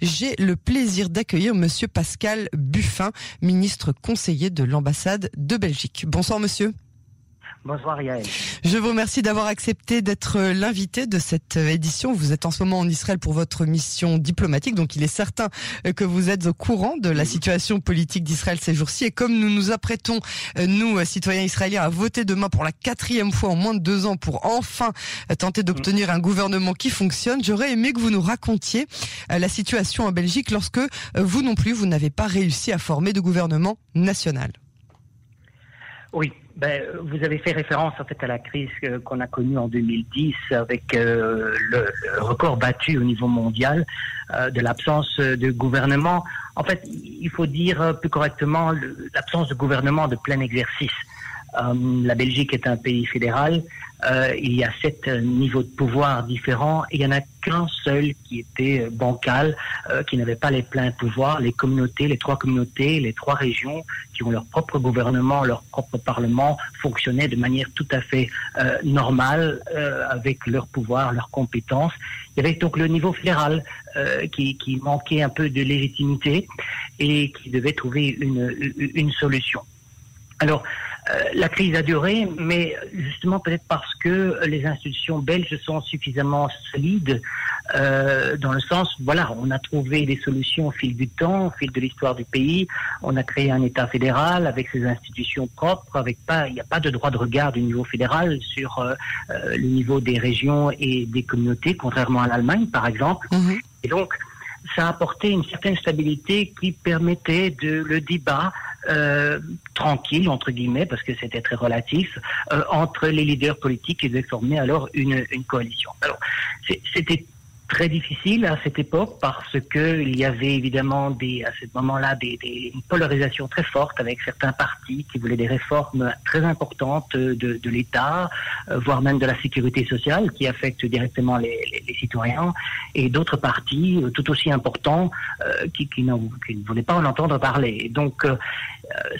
J'ai le plaisir d'accueillir Monsieur Pascal Buffin, ministre conseiller de l'ambassade de Belgique. Bonsoir Monsieur. Bonsoir Yael. Je vous remercie d'avoir accepté d'être l'invité de cette édition. Vous êtes en ce moment en Israël pour votre mission diplomatique, donc il est certain que vous êtes au courant de la situation politique d'Israël ces jours-ci. Et comme nous nous apprêtons, nous, citoyens israéliens, à voter demain pour la quatrième fois en moins de deux ans pour enfin tenter d'obtenir un gouvernement qui fonctionne, j'aurais aimé que vous nous racontiez la situation en Belgique lorsque vous non plus, vous n'avez pas réussi à former de gouvernement national. Oui, ben, vous avez fait référence en fait à la crise qu'on a connue en 2010 avec euh, le, le, record battu au niveau mondial euh, de l'absence de gouvernement. En fait, il faut dire plus correctement l'absence de gouvernement de plein exercice. Euh, la Belgique est un pays fédéral. Euh, il y a sept niveaux de pouvoir différents il n'y en a qu'un seul qui était bancal, euh, qui n'avait pas les pleins pouvoirs. Les communautés, les trois communautés, les trois régions qui ont leur propre gouvernement, leur propre parlement, fonctionnaient de manière tout à fait euh, normale avec leurs pouvoirs, leurs compétences. Il y avait donc le niveau fédéral qui, manquait un peu de légitimité et qui devait trouver une, une solution. Alors, euh, la crise a duré, mais justement peut-être parce que les institutions belges sont suffisamment solides, euh, dans le sens, voilà, on a trouvé des solutions au fil du temps, au fil de l'histoire du pays. On a créé un État fédéral avec ses institutions propres, avec pas, il n'y a pas de droit de regard du niveau fédéral sur euh, euh, le niveau des régions et des communautés, contrairement à l'Allemagne, par exemple. Mmh. Et donc, ça a apporté une certaine stabilité qui permettait de le débat euh, tranquille, entre guillemets, parce que c'était très relatif, euh, entre les leaders politiques qui devaient former alors une, une coalition. Alors, c'était très difficile à cette époque parce que il y avait évidemment des, à ce moment-là des, des, une polarisation très forte avec certains partis qui voulaient des réformes très importantes de, de l'État, euh, voire même de la sécurité sociale qui affectent directement les, les, les citoyens, et d'autres partis euh, tout aussi importants euh, qui, qui, qui, ne voulaient pas en entendre parler. Donc euh,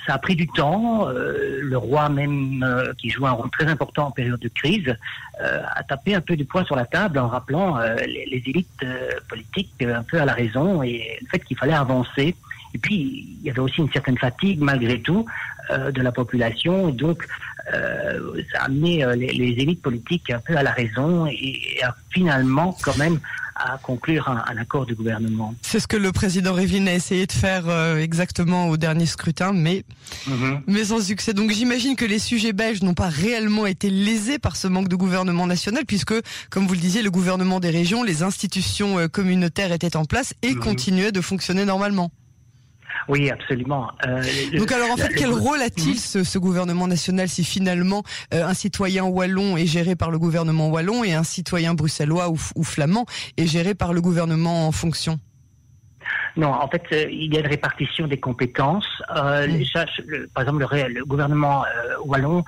ça a pris du temps. le roi même, qui joue un rôle très important en période de crise, a tapé un peu du poing sur la table en rappelant les, élites euh, politiques un peu à la raison et le fait qu'il fallait avancer. Et puis, il y avait aussi une certaine fatigue, malgré tout, euh, de la population. Et donc, euh, ça a amené les, élites politiques un peu à la raison et, et a finalement, quand même, à conclure un, un, accord de gouvernement. C'est ce que le président Revin a essayé de faire euh, exactement au dernier scrutin, mais, mm -hmm. mais sans succès. Donc j'imagine que les sujets belges n'ont pas réellement été lésés par ce manque de gouvernement national, puisque, comme vous le disiez, le gouvernement des régions, les institutions euh, communautaires étaient en place et mm -hmm. continuaient de fonctionner normalement. Oui, absolument. Euh, Donc alors en fait, quel rôle a-t-il ce, ce, gouvernement national si finalement euh, un citoyen wallon est géré par le gouvernement wallon et un citoyen bruxellois ou, ou flamand est géré par le gouvernement en fonction? Non, en fait, euh, il y a une répartition des compétences. Euh, mmh. ça, le, par exemple, le, le gouvernement euh, wallon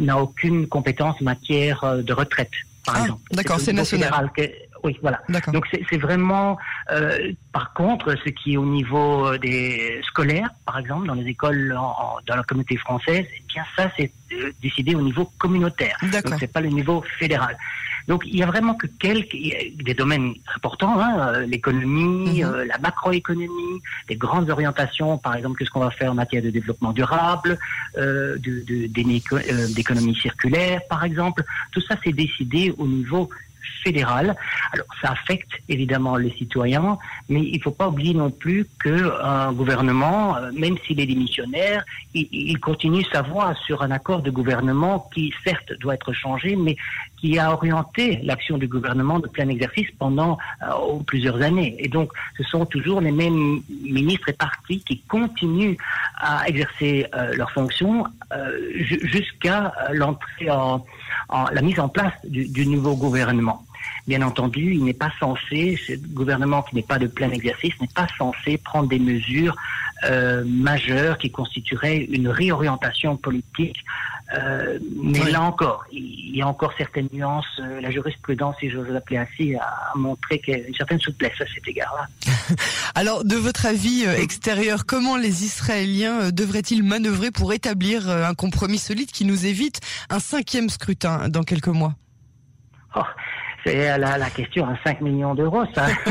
n'a aucune compétence en matière de retraite, par ah, exemple. D'accord, c'est national. Oui, voilà. Donc c'est vraiment, euh, par contre, ce qui est au niveau des scolaires, par exemple, dans les écoles, en, en, dans la communauté française, eh bien ça c'est euh, décidé au niveau communautaire. Donc c'est pas le niveau fédéral. Donc il y a vraiment que quelques des domaines importants, hein, l'économie, euh, la macroéconomie, des grandes orientations, par exemple, qu'est-ce qu'on va faire en matière de développement durable, euh, d'économie de, de, circulaire, par exemple. Tout ça c'est décidé au niveau fédéral. Alors, ça affecte évidemment les citoyens, mais il ne faut pas oublier non plus qu'un gouvernement, euh, même s'il est démissionnaire, il, continue sa voie sur un accord de gouvernement qui, certes, doit être changé, mais qui a orienté l'action du gouvernement de plein exercice pendant euh, plusieurs années. Et donc, ce sont toujours les mêmes ministres et partis qui continuent à exercer euh, leurs fonctions euh, jusqu'à l'entrée en, la mise en place du nouveau gouvernement. Bien entendu, il n'est pas censé, ce gouvernement qui n'est pas de plein exercice, n'est pas censé prendre des mesures euh, majeures qui constitueraient une réorientation politique. Euh, mais oui. là encore, il y a encore certaines nuances. Euh, la jurisprudence, si je veux l'appeler ainsi, a montré qu'il y a une certaine souplesse à cet égard-là. Alors, de votre avis extérieur, comment les Israéliens devraient-ils manœuvrer pour établir un compromis solide qui nous évite un cinquième scrutin dans quelques mois? Oh C'est la, la question à 5 millions d'euros, ça.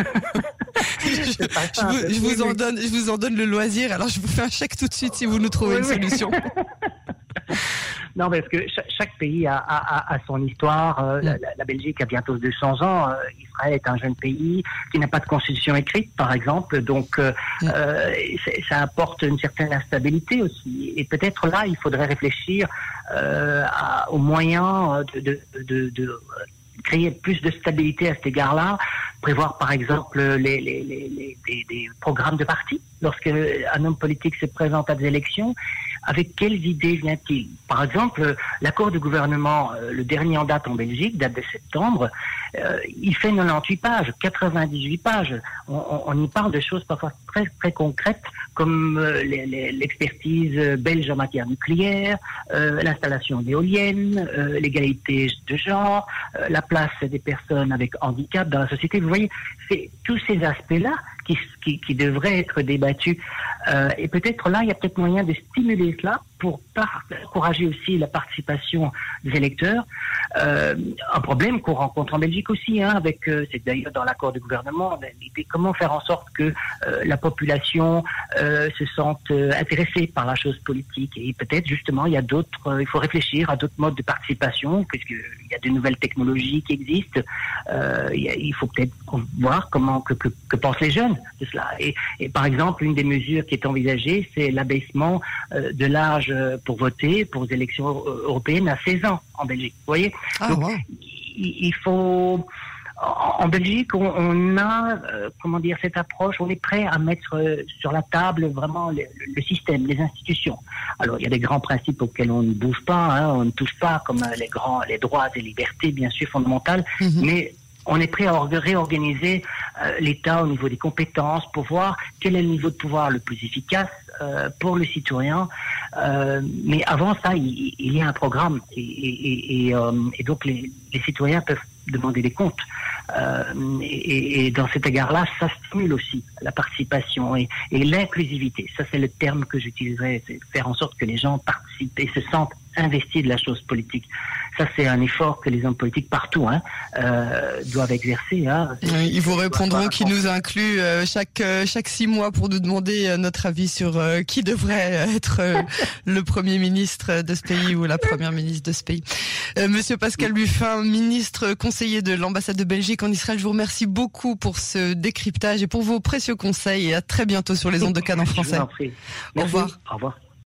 je, vous, en donne, je vous en donne le loisir. Alors, je vous fais un chèque tout de suite si vous nous trouvez une solution. non, parce que chaque, pays a, a, a, son histoire. Euh, la, la, Belgique a bientôt 200 ans. Euh, Israël est un jeune pays qui n'a pas de constitution écrite, par exemple. Donc, euh, ça apporte une certaine instabilité aussi. Et peut-être là, il faudrait réfléchir aux moyens de, de, de, de créer plus de stabilité à cet égard-là, prévoir par exemple les, programmes de parti. Lorsque un homme politique se présente à des élections, avec quelles idées vient-il? Par exemple, l'accord de gouvernement, euh, le dernier en date en Belgique, date de septembre, euh, il fait 98 pages, 98 pages. On, y parle de choses parfois très, très concrètes, comme euh, l'expertise belge en matière nucléaire, l'installation d'éoliennes, l'égalité de genre, la place des personnes avec handicap dans la société. Vous voyez, tous ces aspects-là qui, qui, qui devraient être débattus. Euh, et peut-être là, il y a peut-être moyen de stimuler cela pour encourager aussi la participation des électeurs. Euh, un problème qu'on rencontre en Belgique aussi, hein, avec euh, c'est d'ailleurs dans l'accord de gouvernement, l'idée comment faire en sorte que euh, la population se sente intéressée par la chose politique. Et peut-être justement, il y a d'autres, il faut réfléchir à d'autres modes de participation, puisqu'il y a de nouvelles technologies qui existent. il faut peut-être voir comment que, que, pensent les jeunes de cela. Et, et, par exemple, une des mesures qui est envisagée, c'est l'abaissement de l'âge pour voter pour les élections européennes à 16 ans en Belgique. Vous voyez? Ah, Donc, il, faut en Belgique, on, a, euh, comment dire, cette approche, on est prêt à mettre euh, sur la table vraiment le, système, les institutions. Alors, il y a des grands principes auxquels on ne bouge pas, hein, on ne touche pas, comme les grands, les droits et libertés, bien sûr, fondamentales, mhm. mais on est prêt à réorganiser l'État au niveau des compétences pour voir quel est le niveau de pouvoir le plus efficace, euh, pour le citoyen. Euh, mais avant ça, il, y a un programme et, et, et, euh, et donc les, les, citoyens peuvent demander des comptes. et, dans cet égard-là, ça stimule aussi la participation et, l'inclusivité. Ça, c'est le terme que j'utiliserais, faire en sorte que les gens participent et se sentent investis de la chose politique. Ça, c'est un effort que les hommes politiques partout hein, euh, doivent exercer. Hein. ils vous répondront qu'ils nous incluent euh, chaque euh, chaque six mois pour nous demander notre avis sur qui devrait être le premier ministre de ce pays ou la première ministre de ce pays. Monsieur Pascal Buffin, ministre conseiller de l'ambassade de Belgique en Israël, je vous remercie beaucoup pour ce décryptage et pour vos précieux conseils et à très bientôt sur les ondes de Cannes en français. Au revoir. Au revoir.